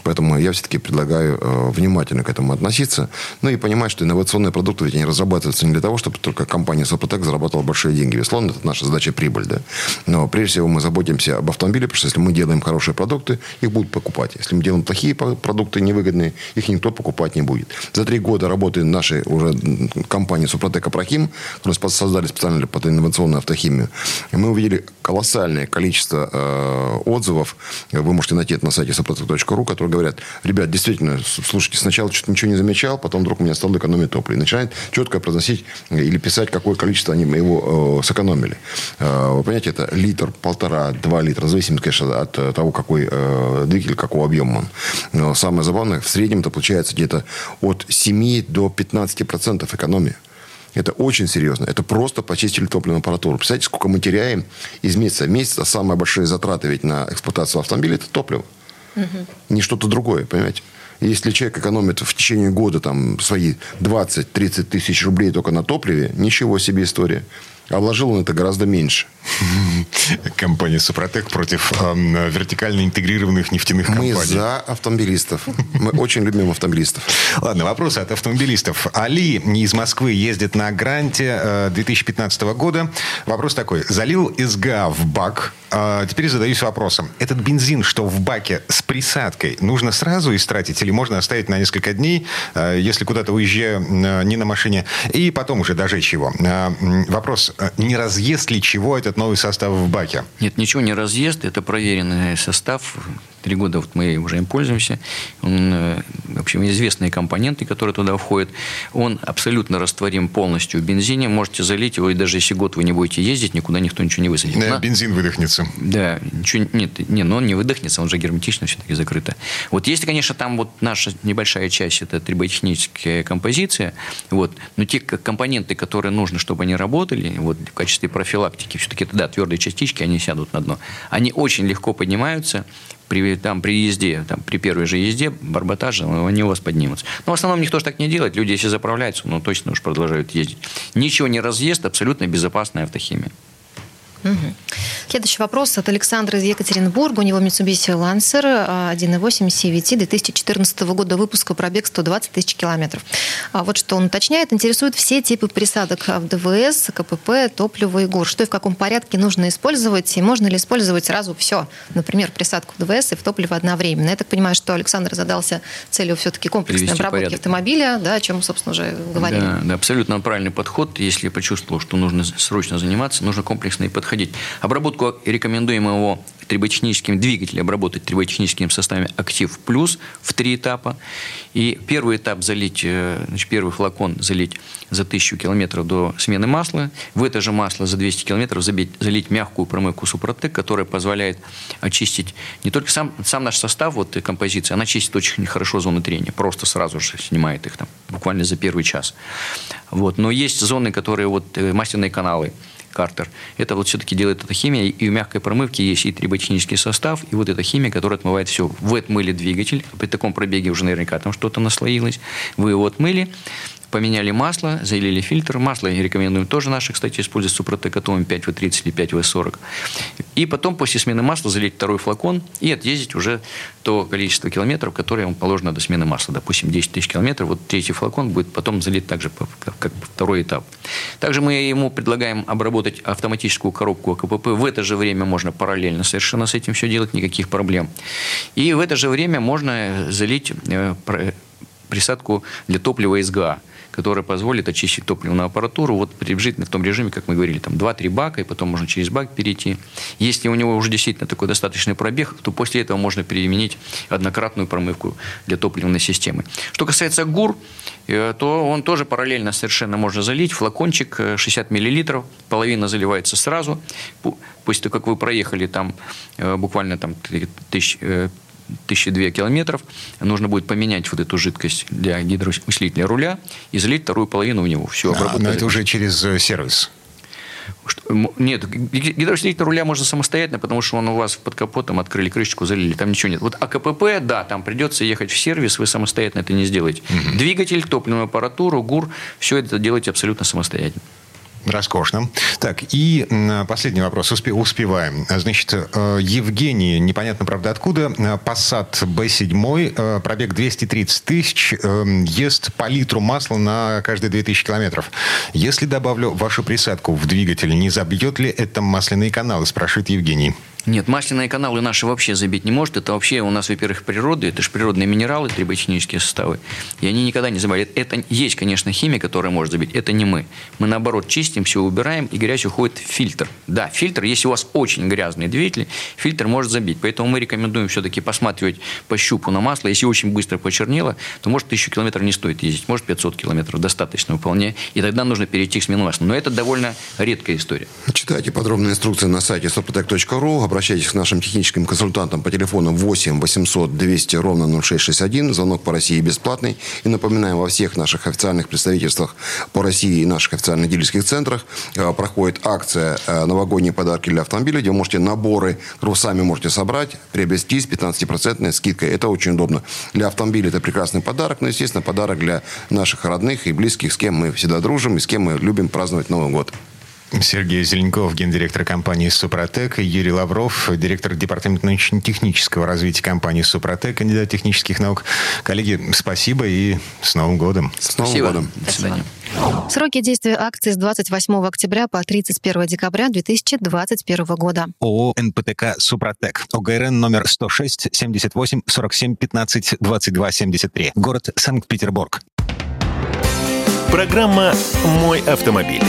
Поэтому я все-таки предлагаю э, внимательно к этому относиться, ну и понимать, что инновационные продукты ведь они разрабатываются не для того, чтобы только компания Сопротек зарабатывала большие деньги. Безусловно, это наша задача прибыль, да. Но прежде всего мы заботимся об автомобиле, потому что если мы делаем хорошие продукты, их будут покупать. Если мы делаем плохие продукты невыгодные, их никто покупать не будет. За три года работы нашей уже компании Супротек Апрахим, которую создали специально под инновационную автохимию, мы увидели колоссальное количество э, отзывов. Вы можете найти это на сайте супротек.ру, которые говорят, ребят, действительно, слушайте, сначала что-то ничего не замечал, потом вдруг у меня стало экономить топлива. И начинает четко произносить или писать, какое количество они его э, сэкономили. Э, вы понимаете, это литр, полтора, два литра, в зависимости, конечно, от того, какой э, двигатель, какого объема он. Но самое забавное, в среднем это получается где-то от 7 до 15% экономии. Это очень серьезно. Это просто почистили топливную аппаратуру. Представляете, сколько мы теряем из месяца в месяц, а самые большие затраты ведь на эксплуатацию автомобиля – это топливо. Угу. Не что-то другое, понимаете? Если человек экономит в течение года там, свои 20-30 тысяч рублей только на топливе, ничего себе история. А вложил он это гораздо меньше. Компания «Супротек» против э, вертикально интегрированных нефтяных компаний. Мы за автомобилистов. Мы очень любим автомобилистов. Ладно, вопросы от автомобилистов. Али из Москвы ездит на «Гранте» э, 2015 года. Вопрос такой. Залил СГА в бак. Э, теперь задаюсь вопросом. Этот бензин, что в баке с присадкой, нужно сразу истратить или можно оставить на несколько дней, э, если куда-то уезжаю э, не на машине, и потом уже дожечь его? Вопрос а не разъест ли чего этот новый состав в баке? Нет, ничего не разъест. Это проверенный состав. Три года вот мы уже им пользуемся. Он, э, в общем, известные компоненты, которые туда входят. Он абсолютно растворим полностью в бензине. Можете залить его, и даже если год вы не будете ездить, никуда никто ничего не высадит. Да, бензин выдохнется. Да, ничего, нет, не, но он не выдохнется, он же герметично все-таки закрыто. Вот если, конечно, там вот наша небольшая часть, это триботехническая композиция, вот, но те компоненты, которые нужны, чтобы они работали, вот, в качестве профилактики, все-таки, да, твердые частички, они сядут на дно, они очень легко поднимаются, при, там, при езде, там, при первой же езде, барботаже, они у вас поднимутся. Но в основном никто же так не делает. Люди, если заправляются, ну, точно уж продолжают ездить. Ничего не разъест, абсолютно безопасная автохимия. Угу. Следующий вопрос от Александра из Екатеринбурга. У него Mitsubishi Lancer 1.8 CVT 2014 года выпуска, пробег 120 тысяч километров. А вот что он уточняет. Интересуют все типы присадок в ДВС, КПП, топливо и ГУР. Что и в каком порядке нужно использовать? И можно ли использовать сразу все? Например, присадку в ДВС и в топливо одновременно. Я так понимаю, что Александр задался целью все-таки комплексной Привести обработки порядок. автомобиля, да, о чем мы, собственно, уже говорили. Да, да, абсолютно правильный подход. Если я почувствовал, что нужно срочно заниматься, нужно комплексно и подходить. Обработку рекомендуем его триботехническим двигателем обработать триботехническим составом «Актив Плюс» в три этапа. И первый этап залить, э, значит, первый флакон залить за 1000 километров до смены масла. В это же масло за 200 километров забить, залить мягкую промывку Супротек, которая позволяет очистить не только сам, сам наш состав, вот композиция, она чистит очень хорошо зоны трения, просто сразу же снимает их там, буквально за первый час. Вот. Но есть зоны, которые вот э, масляные каналы, Картер. Это вот все-таки делает эта химия. И у мягкой промывки есть и триботехнический состав, и вот эта химия, которая отмывает все. Вы отмыли двигатель, при таком пробеге уже наверняка там что-то наслоилось. Вы его отмыли, поменяли масло, залили фильтр. Масло рекомендуем тоже наши, кстати, использовать супротекатом 5В30 или 5В40. И потом после смены масла залить второй флакон и отъездить уже то количество километров, которое вам положено до смены масла. Допустим, 10 тысяч километров. Вот третий флакон будет потом залит также как, второй этап. Также мы ему предлагаем обработать автоматическую коробку АКПП. В это же время можно параллельно совершенно с этим все делать, никаких проблем. И в это же время можно залить э, присадку для топлива СГА которая позволит очистить топливную аппаратуру вот приблизительно в том режиме, как мы говорили, там 2-3 бака, и потом можно через бак перейти. Если у него уже действительно такой достаточный пробег, то после этого можно применить однократную промывку для топливной системы. Что касается ГУР, э, то он тоже параллельно совершенно можно залить. Флакончик 60 э, мл, половина заливается сразу. После того, как вы проехали там э, буквально там, тысяч, 1002 километров, нужно будет поменять вот эту жидкость для гидроусилителя руля и залить вторую половину в него. Все, а, но это уже через э, сервис. Что, нет, гидроусилитель руля можно самостоятельно, потому что он у вас под капотом открыли крышечку, залили, там ничего нет. Вот АКПП, да, там придется ехать в сервис, вы самостоятельно это не сделаете. Угу. Двигатель, топливную аппаратуру, ГУР, все это делаете абсолютно самостоятельно. Роскошно. Так, и последний вопрос. Успе, успеваем. Значит, э, Евгений, непонятно, правда, откуда. Passat B7, э, пробег 230 тысяч, э, ест по литру масла на каждые 2000 километров. Если добавлю вашу присадку в двигатель, не забьет ли это масляные каналы, спрашивает Евгений. Нет, масляные каналы наши вообще забить не может. Это вообще у нас, во-первых, природа, это же природные минералы, триботехнические составы. И они никогда не забивают. Это есть, конечно, химия, которая может забить. Это не мы. Мы, наоборот, чистим, все убираем, и грязь уходит в фильтр. Да, фильтр, если у вас очень грязный двигатель, фильтр может забить. Поэтому мы рекомендуем все-таки посматривать по щупу на масло. Если очень быстро почернело, то может тысячу километров не стоит ездить. Может 500 километров достаточно вполне. И тогда нужно перейти к смену масла. Но это довольно редкая история. Читайте подробные инструкции на сайте sopotec.ru обращайтесь к нашим техническим консультантам по телефону 8 800 200 ровно 0661. Звонок по России бесплатный. И напоминаем, во всех наших официальных представительствах по России и наших официальных дилерских центрах э, проходит акция э, «Новогодние подарки для автомобиля», где вы можете наборы, которые вы сами можете собрать, приобрести с 15% скидкой. Это очень удобно. Для автомобиля это прекрасный подарок, но, естественно, подарок для наших родных и близких, с кем мы всегда дружим и с кем мы любим праздновать Новый год. Сергей Зеленков, гендиректор компании «Супротек», Юрий Лавров, директор департамента научно-технического развития компании «Супротек», кандидат технических наук. Коллеги, спасибо и с Новым годом. С Новым спасибо. годом. До свидания. Сроки действия акции с 28 октября по 31 декабря 2021 года. ООО «НПТК Супротек». ОГРН номер 106 78 47 15 22 73. Город Санкт-Петербург. Программа «Мой автомобиль».